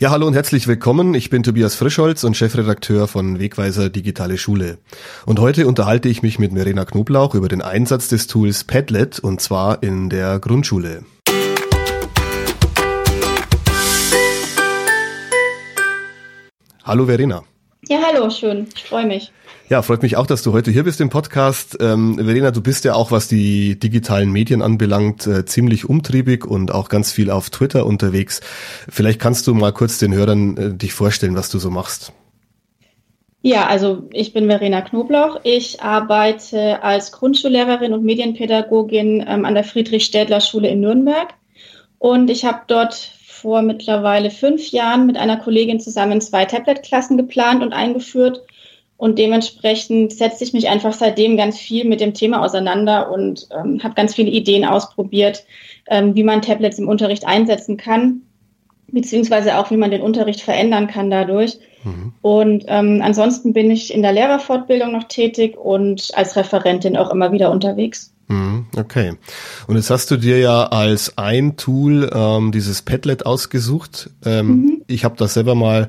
Ja, hallo und herzlich willkommen. Ich bin Tobias Frischholz und Chefredakteur von Wegweiser Digitale Schule. Und heute unterhalte ich mich mit Verena Knoblauch über den Einsatz des Tools Padlet und zwar in der Grundschule. Hallo Verena. Ja, hallo, schön. Ich freue mich. Ja, freut mich auch, dass du heute hier bist im Podcast. Ähm, Verena, du bist ja auch, was die digitalen Medien anbelangt, äh, ziemlich umtriebig und auch ganz viel auf Twitter unterwegs. Vielleicht kannst du mal kurz den Hörern äh, dich vorstellen, was du so machst. Ja, also ich bin Verena Knoblauch. Ich arbeite als Grundschullehrerin und Medienpädagogin ähm, an der Friedrich-Städtler-Schule in Nürnberg. Und ich habe dort vor mittlerweile fünf Jahren mit einer Kollegin zusammen zwei Tablet-Klassen geplant und eingeführt und dementsprechend setze ich mich einfach seitdem ganz viel mit dem Thema auseinander und ähm, habe ganz viele Ideen ausprobiert, ähm, wie man Tablets im Unterricht einsetzen kann, beziehungsweise auch, wie man den Unterricht verändern kann dadurch. Mhm. Und ähm, ansonsten bin ich in der Lehrerfortbildung noch tätig und als Referentin auch immer wieder unterwegs. Mhm, okay. Und jetzt hast du dir ja als ein Tool ähm, dieses Padlet ausgesucht. Ähm, mhm. Ich habe da selber mal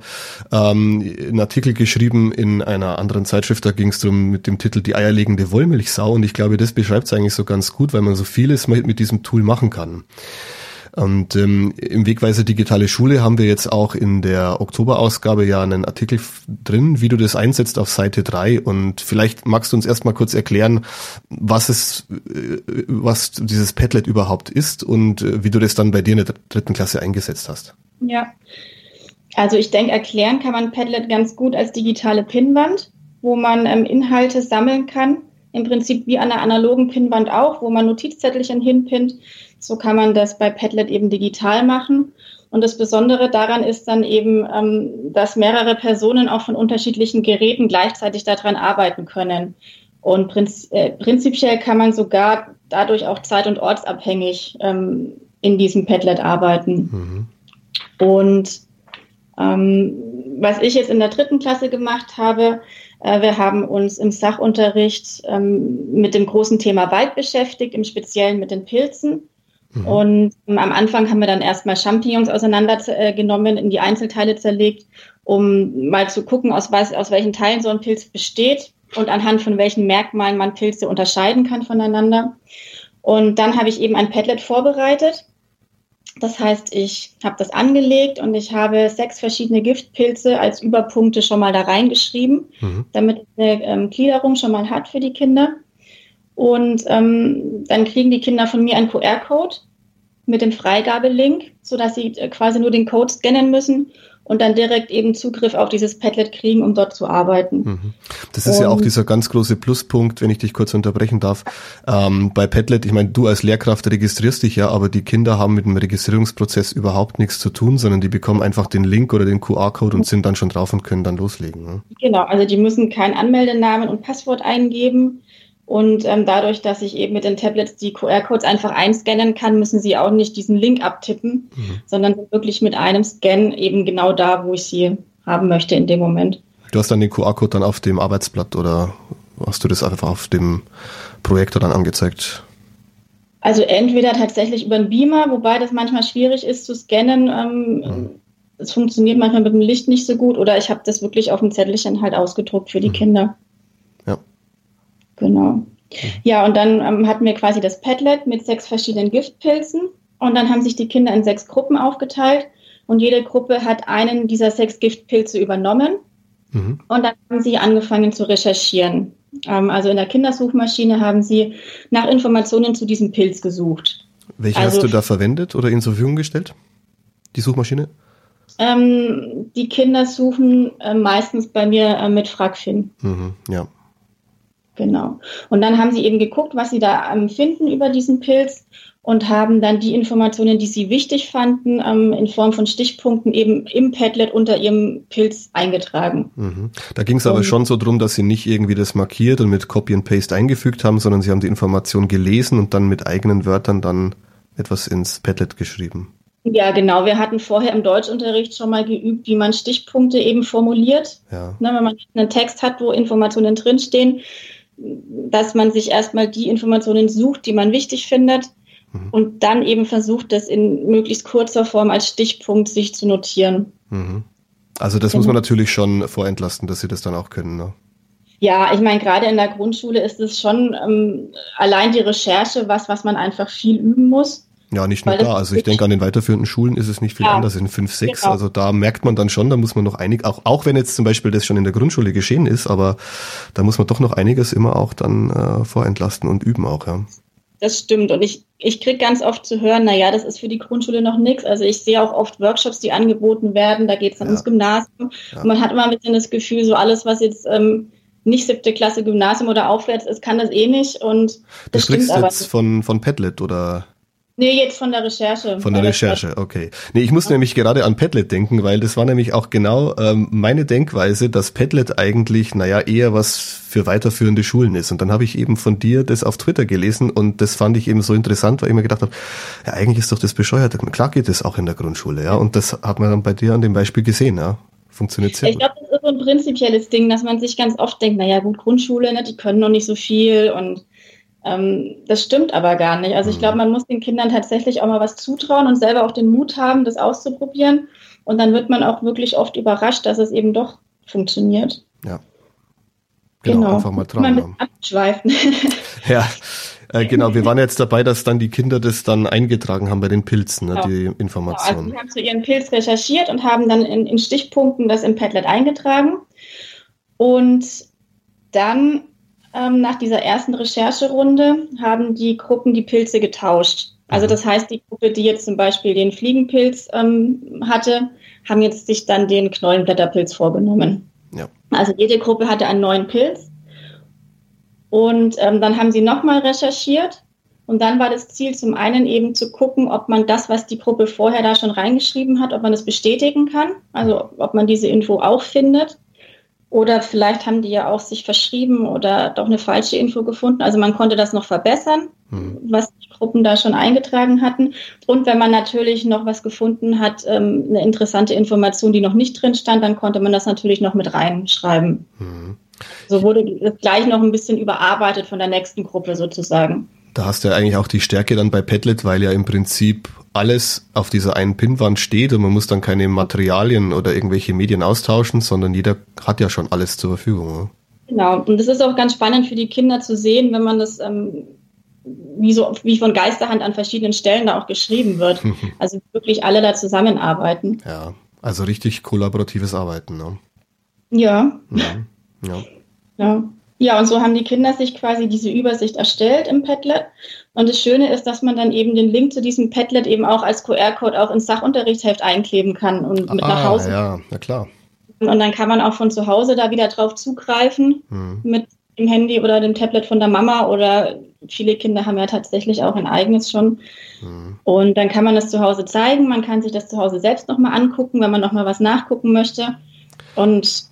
ähm, einen Artikel geschrieben in einer anderen Zeitschrift, da ging es darum mit dem Titel Die eierlegende Wollmilchsau und ich glaube, das beschreibt es eigentlich so ganz gut, weil man so vieles mit, mit diesem Tool machen kann. Und ähm, im Wegweiser Digitale Schule haben wir jetzt auch in der Oktoberausgabe ja einen Artikel drin, wie du das einsetzt auf Seite 3. Und vielleicht magst du uns erstmal kurz erklären, was es, äh, was dieses Padlet überhaupt ist und äh, wie du das dann bei dir in der dritten Klasse eingesetzt hast. Ja. Also ich denke, erklären kann man Padlet ganz gut als digitale Pinnwand, wo man ähm, Inhalte sammeln kann. Im Prinzip wie an einer analogen Pinnwand auch, wo man Notizzettelchen hinpinnt so kann man das bei Padlet eben digital machen. Und das Besondere daran ist dann eben, ähm, dass mehrere Personen auch von unterschiedlichen Geräten gleichzeitig daran arbeiten können. Und äh, prinzipiell kann man sogar dadurch auch zeit- und ortsabhängig ähm, in diesem Padlet arbeiten. Mhm. Und ähm, was ich jetzt in der dritten Klasse gemacht habe, wir haben uns im Sachunterricht ähm, mit dem großen Thema Wald beschäftigt, im Speziellen mit den Pilzen. Mhm. Und ähm, am Anfang haben wir dann erstmal Champignons auseinandergenommen, in die Einzelteile zerlegt, um mal zu gucken, aus, was, aus welchen Teilen so ein Pilz besteht und anhand von welchen Merkmalen man Pilze unterscheiden kann voneinander. Und dann habe ich eben ein Padlet vorbereitet. Das heißt, ich habe das angelegt und ich habe sechs verschiedene Giftpilze als Überpunkte schon mal da reingeschrieben, mhm. damit eine ähm, Gliederung schon mal hat für die Kinder. Und ähm, dann kriegen die Kinder von mir einen QR-Code mit dem Freigabelink, sodass sie äh, quasi nur den Code scannen müssen und dann direkt eben Zugriff auf dieses Padlet kriegen, um dort zu arbeiten. Mhm. Das ist und, ja auch dieser ganz große Pluspunkt, wenn ich dich kurz unterbrechen darf. Ähm, bei Padlet, ich meine, du als Lehrkraft registrierst dich ja, aber die Kinder haben mit dem Registrierungsprozess überhaupt nichts zu tun, sondern die bekommen einfach den Link oder den QR-Code und sind dann schon drauf und können dann loslegen. Ne? Genau, also die müssen keinen Anmeldenamen und Passwort eingeben. Und ähm, dadurch, dass ich eben mit den Tablets die QR-Codes einfach einscannen kann, müssen sie auch nicht diesen Link abtippen, mhm. sondern wirklich mit einem Scan eben genau da, wo ich sie haben möchte in dem Moment. Du hast dann den QR-Code dann auf dem Arbeitsblatt oder hast du das einfach auf dem Projektor dann angezeigt? Also entweder tatsächlich über einen Beamer, wobei das manchmal schwierig ist zu scannen. Ähm, mhm. Es funktioniert manchmal mit dem Licht nicht so gut oder ich habe das wirklich auf dem Zettelchen halt ausgedruckt für die mhm. Kinder. Genau. Ja, und dann ähm, hatten wir quasi das Padlet mit sechs verschiedenen Giftpilzen. Und dann haben sich die Kinder in sechs Gruppen aufgeteilt. Und jede Gruppe hat einen dieser sechs Giftpilze übernommen. Mhm. Und dann haben sie angefangen zu recherchieren. Ähm, also in der Kindersuchmaschine haben sie nach Informationen zu diesem Pilz gesucht. Welche also, hast du da verwendet oder ihnen zur Verfügung gestellt? Die Suchmaschine? Ähm, die Kinder suchen äh, meistens bei mir äh, mit Fragfin. Mhm, ja. Genau. Und dann haben sie eben geguckt, was sie da ähm, finden über diesen Pilz und haben dann die Informationen, die sie wichtig fanden, ähm, in Form von Stichpunkten eben im Padlet unter ihrem Pilz eingetragen. Mhm. Da ging es aber schon so drum, dass sie nicht irgendwie das markiert und mit Copy and Paste eingefügt haben, sondern sie haben die Information gelesen und dann mit eigenen Wörtern dann etwas ins Padlet geschrieben. Ja, genau. Wir hatten vorher im Deutschunterricht schon mal geübt, wie man Stichpunkte eben formuliert. Ja. Na, wenn man einen Text hat, wo Informationen drinstehen, dass man sich erstmal die Informationen sucht, die man wichtig findet mhm. und dann eben versucht, das in möglichst kurzer Form als Stichpunkt sich zu notieren. Mhm. Also das genau. muss man natürlich schon vorentlasten, dass sie das dann auch können. Ne? Ja, ich meine, gerade in der Grundschule ist es schon ähm, allein die Recherche was, was man einfach viel üben muss. Ja, nicht nur da. Also ich denke, an den weiterführenden Schulen ist es nicht viel ja, anders. In 5, 6, genau. also da merkt man dann schon, da muss man noch einig, auch, auch wenn jetzt zum Beispiel das schon in der Grundschule geschehen ist, aber da muss man doch noch einiges immer auch dann äh, vorentlasten und üben auch, ja. Das stimmt. Und ich, ich kriege ganz oft zu hören, na ja, das ist für die Grundschule noch nichts. Also ich sehe auch oft Workshops, die angeboten werden, da geht es dann ja. ins Gymnasium. Ja. Und man hat immer ein bisschen das Gefühl, so alles, was jetzt ähm, nicht siebte Klasse Gymnasium oder aufwärts ist, kann das eh nicht. Und das du sprichst jetzt von, von Padlet oder? Nee, jetzt von der Recherche. Von der Recherche, okay. Nee, ich muss ja. nämlich gerade an Padlet denken, weil das war nämlich auch genau ähm, meine Denkweise, dass Padlet eigentlich, naja, eher was für weiterführende Schulen ist. Und dann habe ich eben von dir das auf Twitter gelesen und das fand ich eben so interessant, weil ich mir gedacht habe, ja, eigentlich ist doch das bescheuert. Klar geht das auch in der Grundschule, ja. Und das hat man dann bei dir an dem Beispiel gesehen, ja. Funktioniert sehr Ich glaube, das ist so ein prinzipielles Ding, dass man sich ganz oft denkt, naja, gut, Grundschule, ne, die können noch nicht so viel und ähm, das stimmt aber gar nicht. Also ich glaube, mhm. man muss den Kindern tatsächlich auch mal was zutrauen und selber auch den Mut haben, das auszuprobieren. Und dann wird man auch wirklich oft überrascht, dass es eben doch funktioniert. Ja. Genau, genau. einfach mal trauen. Abschweifen. ja, äh, genau. Wir waren jetzt dabei, dass dann die Kinder das dann eingetragen haben bei den Pilzen, ne, genau. die Informationen. Genau, also sie haben zu ihren Pilz recherchiert und haben dann in, in Stichpunkten das im Padlet eingetragen. Und dann ähm, nach dieser ersten Rechercherunde haben die Gruppen die Pilze getauscht. Also mhm. das heißt, die Gruppe, die jetzt zum Beispiel den Fliegenpilz ähm, hatte, haben jetzt sich dann den Knollenblätterpilz vorgenommen. Ja. Also jede Gruppe hatte einen neuen Pilz. Und ähm, dann haben sie nochmal recherchiert. Und dann war das Ziel zum einen eben zu gucken, ob man das, was die Gruppe vorher da schon reingeschrieben hat, ob man das bestätigen kann. Also ob man diese Info auch findet. Oder vielleicht haben die ja auch sich verschrieben oder doch eine falsche Info gefunden. Also man konnte das noch verbessern, hm. was die Gruppen da schon eingetragen hatten. Und wenn man natürlich noch was gefunden hat, ähm, eine interessante Information, die noch nicht drin stand, dann konnte man das natürlich noch mit reinschreiben. Hm. So wurde das gleich noch ein bisschen überarbeitet von der nächsten Gruppe sozusagen. Da hast du ja eigentlich auch die Stärke dann bei Padlet, weil ja im Prinzip alles auf dieser einen Pinnwand steht und man muss dann keine Materialien oder irgendwelche Medien austauschen, sondern jeder hat ja schon alles zur Verfügung. Genau, und das ist auch ganz spannend für die Kinder zu sehen, wenn man das ähm, wie so wie von Geisterhand an verschiedenen Stellen da auch geschrieben wird. also wirklich alle da zusammenarbeiten. Ja, also richtig kollaboratives Arbeiten. Ne? Ja. Mhm. Ja. ja. Ja, und so haben die Kinder sich quasi diese Übersicht erstellt im Padlet. Und das Schöne ist, dass man dann eben den Link zu diesem Padlet eben auch als QR-Code auch ins Sachunterrichtsheft einkleben kann und mit ah, nach Hause. Ja, na klar. Und dann kann man auch von zu Hause da wieder drauf zugreifen hm. mit dem Handy oder dem Tablet von der Mama oder viele Kinder haben ja tatsächlich auch ein eigenes schon. Hm. Und dann kann man das zu Hause zeigen, man kann sich das zu Hause selbst nochmal angucken, wenn man nochmal was nachgucken möchte. Und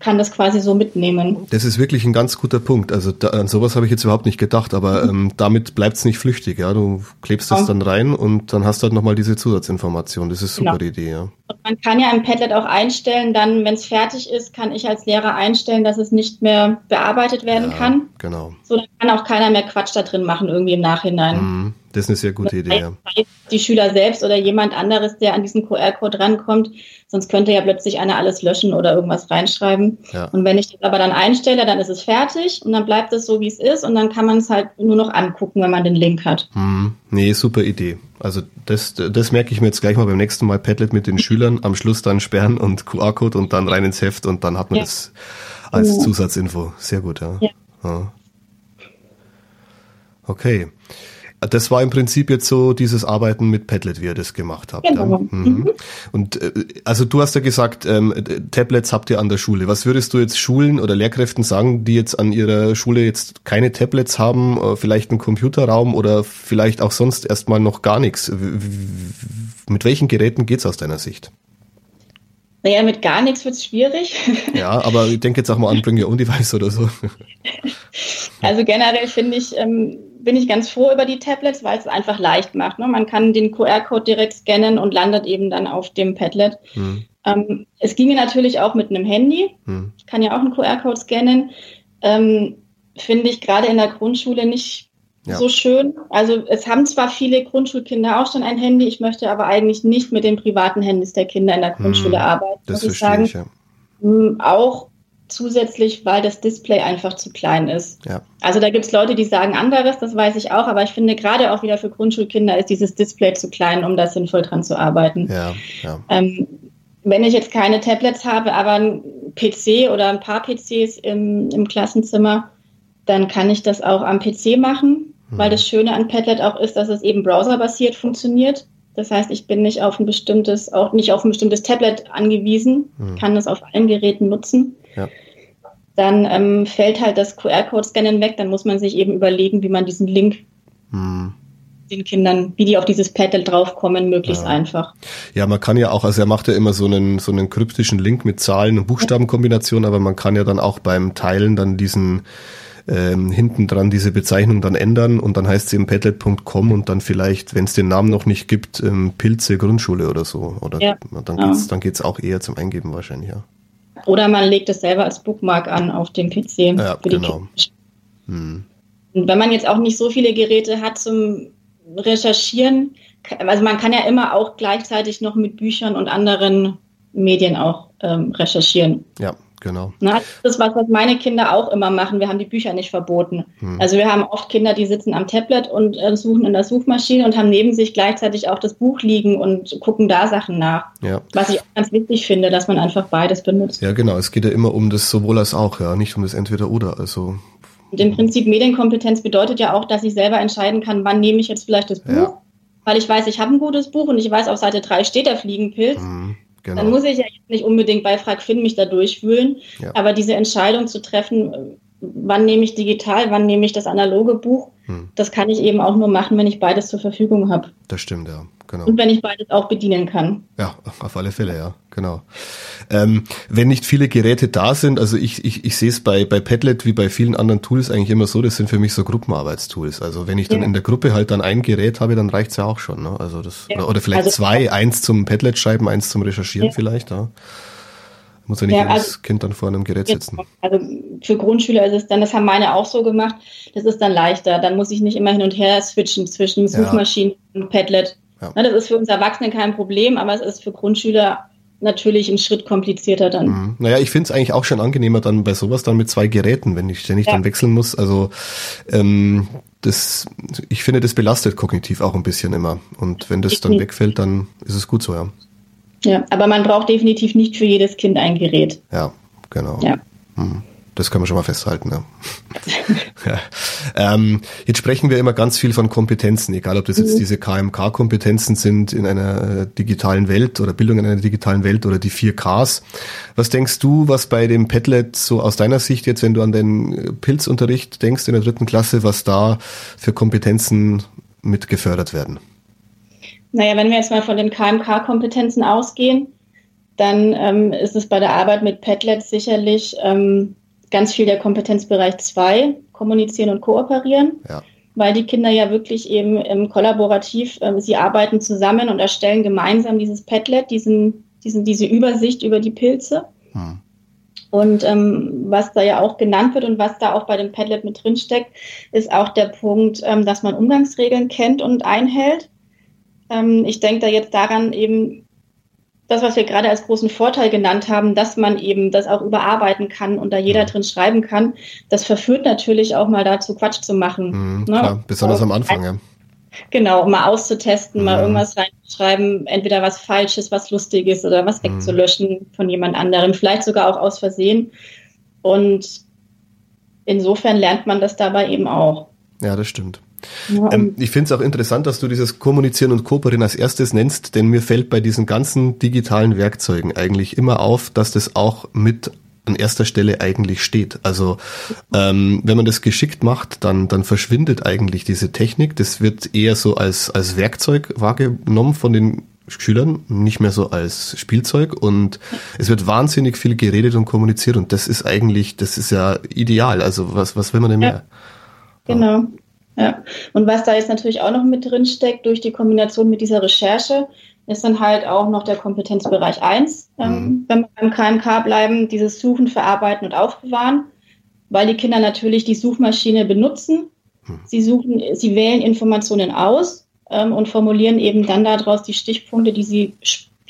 kann das quasi so mitnehmen. Das ist wirklich ein ganz guter Punkt. Also da, an sowas habe ich jetzt überhaupt nicht gedacht, aber mhm. ähm, damit bleibt es nicht flüchtig. Ja, du klebst das dann rein und dann hast du halt nochmal diese Zusatzinformation. Das ist super genau. Idee. Ja. Und man kann ja im Padlet auch einstellen, dann, wenn es fertig ist, kann ich als Lehrer einstellen, dass es nicht mehr bearbeitet werden ja, kann. Genau. So dann kann auch keiner mehr Quatsch da drin machen irgendwie im Nachhinein. Mhm. Das ist eine sehr gute Idee. Ja. Die Schüler selbst oder jemand anderes, der an diesen QR-Code rankommt, sonst könnte ja plötzlich einer alles löschen oder irgendwas reinschreiben. Ja. Und wenn ich das aber dann einstelle, dann ist es fertig und dann bleibt es so, wie es ist und dann kann man es halt nur noch angucken, wenn man den Link hat. Hm. Nee, super Idee. Also das, das merke ich mir jetzt gleich mal beim nächsten Mal Padlet mit den Schülern. Am Schluss dann sperren und QR-Code und dann rein ins Heft und dann hat man ja. das als. Zusatzinfo. Sehr gut, ja. ja. Okay. Das war im Prinzip jetzt so dieses Arbeiten mit Padlet, wie ihr das gemacht habt. Genau. Mhm. mhm. Und äh, also du hast ja gesagt, ähm, Tablets habt ihr an der Schule. Was würdest du jetzt Schulen oder Lehrkräften sagen, die jetzt an ihrer Schule jetzt keine Tablets haben, äh, vielleicht einen Computerraum oder vielleicht auch sonst erstmal noch gar nichts? Mit welchen Geräten geht's aus deiner Sicht? Naja, mit gar nichts wird's schwierig. Ja, aber ich denke jetzt auch mal an Bring Your Own Device oder so. Also generell finde ich, ähm, bin ich ganz froh über die Tablets, weil es einfach leicht macht. Ne? Man kann den QR-Code direkt scannen und landet eben dann auf dem Padlet. Hm. Ähm, es ginge natürlich auch mit einem Handy. Hm. Ich kann ja auch einen QR-Code scannen. Ähm, Finde ich gerade in der Grundschule nicht ja. so schön. Also es haben zwar viele Grundschulkinder auch schon ein Handy, ich möchte aber eigentlich nicht mit den privaten Handys der Kinder in der Grundschule hm, arbeiten. Das muss ich sagen. Ich, ja. Hm, auch zusätzlich, weil das Display einfach zu klein ist. Ja. Also da gibt es Leute, die sagen anderes, das weiß ich auch, aber ich finde gerade auch wieder für Grundschulkinder ist dieses Display zu klein, um da sinnvoll dran zu arbeiten. Ja, ja. Ähm, wenn ich jetzt keine Tablets habe, aber ein PC oder ein paar PCs im, im Klassenzimmer, dann kann ich das auch am PC machen, mhm. weil das Schöne an Padlet auch ist, dass es eben browserbasiert funktioniert. Das heißt, ich bin nicht auf ein bestimmtes, auch nicht auf ein bestimmtes Tablet angewiesen, mhm. kann das auf allen Geräten nutzen. Ja. Dann ähm, fällt halt das QR-Code-Scannen weg, dann muss man sich eben überlegen, wie man diesen Link mhm den Kindern, wie die auf dieses Paddle draufkommen, möglichst ja. einfach. Ja, man kann ja auch, also er macht ja immer so einen, so einen kryptischen Link mit Zahlen und Buchstabenkombinationen, aber man kann ja dann auch beim Teilen dann diesen ähm, hinten dran diese Bezeichnung dann ändern und dann heißt es eben padlet.com und dann vielleicht, wenn es den Namen noch nicht gibt, ähm, Pilze Grundschule oder so. Oder ja. dann geht's, dann geht's auch eher zum Eingeben wahrscheinlich, ja. Oder man legt es selber als Bookmark an auf dem PC. Ja, genau. Hm. Und wenn man jetzt auch nicht so viele Geräte hat zum recherchieren, also man kann ja immer auch gleichzeitig noch mit Büchern und anderen Medien auch ähm, recherchieren. Ja, genau. Na, das ist was, was meine Kinder auch immer machen. Wir haben die Bücher nicht verboten. Hm. Also wir haben oft Kinder, die sitzen am Tablet und äh, suchen in der Suchmaschine und haben neben sich gleichzeitig auch das Buch liegen und gucken da Sachen nach. Ja. Was ich auch ganz wichtig finde, dass man einfach beides benutzt. Ja, genau. Es geht ja immer um das sowohl als auch, ja, nicht um das entweder oder. Also und im Prinzip Medienkompetenz bedeutet ja auch, dass ich selber entscheiden kann, wann nehme ich jetzt vielleicht das Buch, ja. weil ich weiß, ich habe ein gutes Buch und ich weiß, auf Seite 3 steht der Fliegenpilz. Mhm, genau. Dann muss ich ja jetzt nicht unbedingt bei Frag Finn mich da durchwühlen, ja. aber diese Entscheidung zu treffen, wann nehme ich digital, wann nehme ich das analoge Buch, hm. das kann ich eben auch nur machen, wenn ich beides zur Verfügung habe. Das stimmt, ja. Genau. Und wenn ich beides auch bedienen kann. Ja, auf alle Fälle, ja, genau. Ähm, wenn nicht viele Geräte da sind, also ich, ich, ich sehe es bei, bei Padlet wie bei vielen anderen Tools eigentlich immer so, das sind für mich so Gruppenarbeitstools. Also wenn ich dann ja. in der Gruppe halt dann ein Gerät habe, dann reicht's ja auch schon. Ne? Also das, ja. oder, vielleicht also, zwei, eins zum Padlet schreiben, eins zum Recherchieren ja. vielleicht. Ja. Muss ja nicht ja, also, das Kind dann vor einem Gerät sitzen. Also für Grundschüler ist es dann, das haben meine auch so gemacht, das ist dann leichter. Dann muss ich nicht immer hin und her switchen zwischen Suchmaschinen und Padlet. Ja. Das ist für uns Erwachsene kein Problem, aber es ist für Grundschüler natürlich ein Schritt komplizierter dann. Mhm. Naja, ich finde es eigentlich auch schon angenehmer dann bei sowas dann mit zwei Geräten, wenn ich ständig ja. dann wechseln muss. Also ähm, das, ich finde, das belastet kognitiv auch ein bisschen immer. Und wenn das dann wegfällt, dann ist es gut so, ja. Ja, aber man braucht definitiv nicht für jedes Kind ein Gerät. Ja, genau. Ja. Hm. Das können wir schon mal festhalten. Ja. ja. Ähm, jetzt sprechen wir immer ganz viel von Kompetenzen, egal ob das jetzt mhm. diese KMK-Kompetenzen sind in einer äh, digitalen Welt oder Bildung in einer digitalen Welt oder die 4Ks. Was denkst du, was bei dem Padlet so aus deiner Sicht jetzt, wenn du an den äh, Pilzunterricht denkst in der dritten Klasse, was da für Kompetenzen mit gefördert werden? Naja, wenn wir jetzt mal von den KMK-Kompetenzen ausgehen, dann ähm, ist es bei der Arbeit mit Padlet sicherlich ähm, ganz viel der Kompetenzbereich 2, kommunizieren und kooperieren. Ja. Weil die Kinder ja wirklich eben ähm, kollaborativ, ähm, sie arbeiten zusammen und erstellen gemeinsam dieses Padlet, diesen, diesen, diese Übersicht über die Pilze. Hm. Und ähm, was da ja auch genannt wird und was da auch bei dem Padlet mit drin steckt, ist auch der Punkt, ähm, dass man Umgangsregeln kennt und einhält. Ähm, ich denke da jetzt daran eben, das, was wir gerade als großen Vorteil genannt haben, dass man eben das auch überarbeiten kann und da jeder drin schreiben kann, das verführt natürlich auch mal dazu, Quatsch zu machen. Mhm, ne? klar, besonders am Anfang, ja. Genau, um mal auszutesten, mhm. mal irgendwas reinzuschreiben, entweder was Falsches, was Lustiges oder was mhm. wegzulöschen von jemand anderem, vielleicht sogar auch aus Versehen. Und insofern lernt man das dabei eben auch. Ja, das stimmt. Ja, ähm, ich finde es auch interessant, dass du dieses Kommunizieren und Kooperieren als erstes nennst, denn mir fällt bei diesen ganzen digitalen Werkzeugen eigentlich immer auf, dass das auch mit an erster Stelle eigentlich steht. Also ähm, wenn man das geschickt macht, dann, dann verschwindet eigentlich diese Technik. Das wird eher so als, als Werkzeug wahrgenommen von den Schülern, nicht mehr so als Spielzeug und es wird wahnsinnig viel geredet und kommuniziert und das ist eigentlich, das ist ja ideal. Also was, was will man denn mehr? Ja, genau. Ja, und was da jetzt natürlich auch noch mit drin steckt, durch die Kombination mit dieser Recherche, ist dann halt auch noch der Kompetenzbereich 1, ähm, mhm. wenn wir beim KMK bleiben, dieses Suchen, Verarbeiten und Aufbewahren, weil die Kinder natürlich die Suchmaschine benutzen Hm. Sie suchen, sie wählen Informationen aus ähm, und formulieren eben dann daraus die Stichpunkte, die sie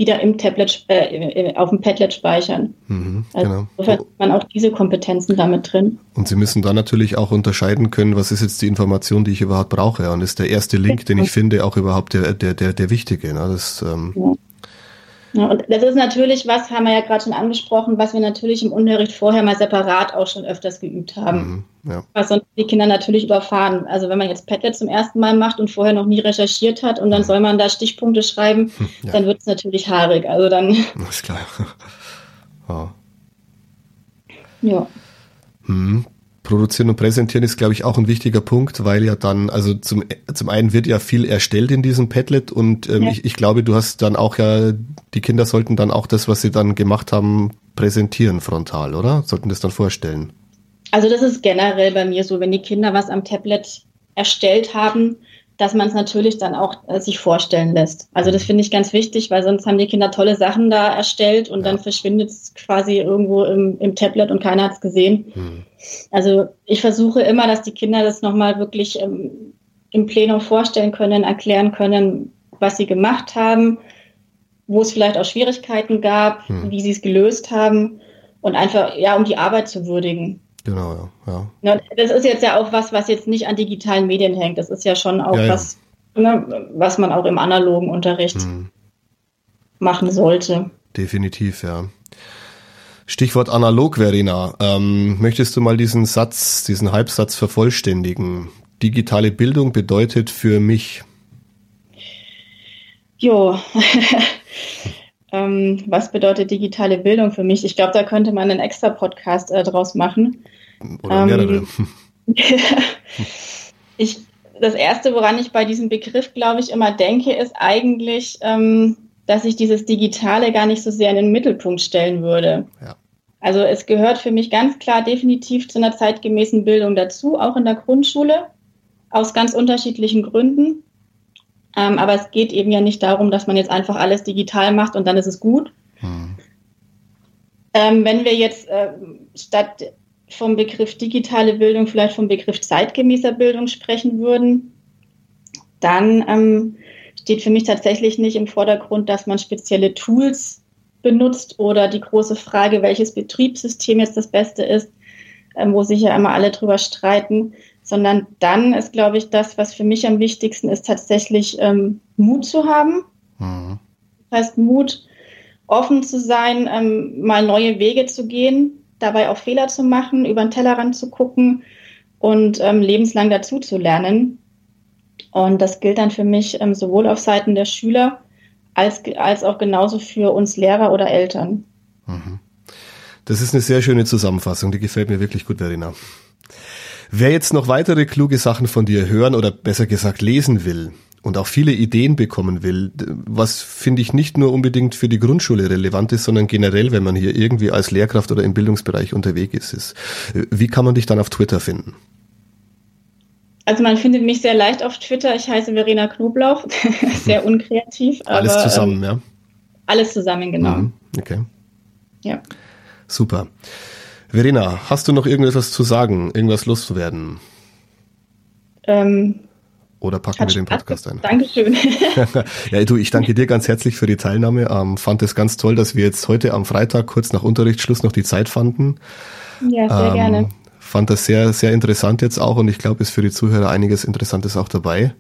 wieder im Tablet, äh, auf dem Padlet speichern. Mhm, also genau. hat man auch diese Kompetenzen damit drin. Und Sie müssen dann natürlich auch unterscheiden können, was ist jetzt die Information, die ich überhaupt brauche. Und ist der erste Link, den ich finde, auch überhaupt der, der, der, der wichtige. Ne? Das, ähm, ja. Ja, und das ist natürlich was, haben wir ja gerade schon angesprochen, was wir natürlich im Unterricht vorher mal separat auch schon öfters geübt haben. Mhm, ja. Was sonst die Kinder natürlich überfahren. Also wenn man jetzt Padlet zum ersten Mal macht und vorher noch nie recherchiert hat und dann mhm. soll man da Stichpunkte schreiben, hm, ja. dann wird es natürlich haarig. Also dann. Das ist klar. oh. Ja. Hm. Produzieren und Präsentieren ist, glaube ich, auch ein wichtiger Punkt, weil ja dann, also zum, zum einen wird ja viel erstellt in diesem Padlet und ähm, ja. ich, ich glaube, du hast dann auch ja, die Kinder sollten dann auch das, was sie dann gemacht haben, präsentieren frontal, oder? Sollten das dann vorstellen? Also das ist generell bei mir so, wenn die Kinder was am Tablet erstellt haben, dass man es natürlich dann auch äh, sich vorstellen lässt. Also das finde ich ganz wichtig, weil sonst haben die Kinder tolle Sachen da erstellt und ja. dann verschwindet es quasi irgendwo im, im, Tablet und keiner hat es gesehen. Mhm. Also ich versuche immer, dass die Kinder das nochmal wirklich ähm, im Plenum vorstellen können, erklären können, was sie gemacht haben, wo es vielleicht auch Schwierigkeiten gab, mhm. wie sie es gelöst haben und einfach, ja, um die Arbeit zu würdigen. Genau, ja. ja. Das ist jetzt ja auch was, was jetzt nicht an digitalen Medien hängt. Das ist ja schon auch ja, was, ne, was man auch im analogen Unterricht hm. machen sollte. Definitiv, ja. Stichwort analog, Verena. Ähm, möchtest du mal diesen Satz, diesen Halbsatz vervollständigen? Digitale Bildung bedeutet für mich. Jo. ähm, was bedeutet digitale Bildung für mich? Ich glaube, da könnte man einen extra Podcast äh, draus machen. Oder mehrere. Ähm, ich, das Erste, woran ich bei diesem Begriff, glaube ich, immer denke, ist eigentlich, ähm, dass ich dieses Digitale gar nicht so sehr in den Mittelpunkt stellen würde. Ja. Also es gehört für mich ganz klar definitiv zu einer zeitgemäßen Bildung dazu, auch in der Grundschule, aus ganz unterschiedlichen Gründen. Ähm, aber es geht eben ja nicht darum, dass man jetzt einfach alles digital macht und dann ist es gut. Hm. Ähm, wenn wir jetzt äh, statt vom Begriff digitale Bildung vielleicht vom Begriff zeitgemäßer Bildung sprechen würden, dann ähm, steht für mich tatsächlich nicht im Vordergrund, dass man spezielle Tools benutzt oder die große Frage, welches Betriebssystem jetzt das Beste ist, ähm, wo sich ja immer alle drüber streiten, sondern dann ist, glaube ich, das, was für mich am wichtigsten ist, tatsächlich ähm, Mut zu haben. Mhm. Das heißt, Mut, offen zu sein, ähm, mal neue Wege zu gehen, dabei auch Fehler zu machen, über den Tellerrand zu gucken und ähm, lebenslang dazu zu lernen. Und das gilt dann für mich ähm, sowohl auf Seiten der Schüler als, als auch genauso für uns Lehrer oder Eltern. Mhm. Das ist eine sehr schöne Zusammenfassung, die gefällt mir wirklich gut, Verena. Wer jetzt noch weitere kluge Sachen von dir hören oder besser gesagt lesen will, und auch viele Ideen bekommen will, was finde ich nicht nur unbedingt für die Grundschule relevant ist, sondern generell, wenn man hier irgendwie als Lehrkraft oder im Bildungsbereich unterwegs ist. Wie kann man dich dann auf Twitter finden? Also man findet mich sehr leicht auf Twitter. Ich heiße Verena Knoblauch, sehr unkreativ. alles aber, zusammen, ähm, ja. Alles zusammen, genau. Mhm, okay. Ja. Super. Verena, hast du noch irgendetwas zu sagen, irgendwas loszuwerden? Ähm, oder packen wir den Podcast ein? Dankeschön. ja, du, ich danke dir ganz herzlich für die Teilnahme. Ähm, fand es ganz toll, dass wir jetzt heute am Freitag kurz nach Unterrichtsschluss noch die Zeit fanden. Ja, sehr ähm, gerne. Fand das sehr, sehr interessant jetzt auch und ich glaube, ist für die Zuhörer einiges Interessantes auch dabei.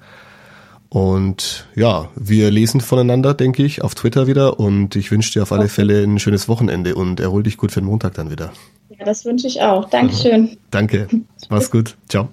Und ja, wir lesen voneinander, denke ich, auf Twitter wieder und ich wünsche dir auf alle. Fälle ein schönes Wochenende und erhol dich gut für den Montag dann wieder. Das wünsche ich auch. Dankeschön. Danke. Mach's gut. Ciao.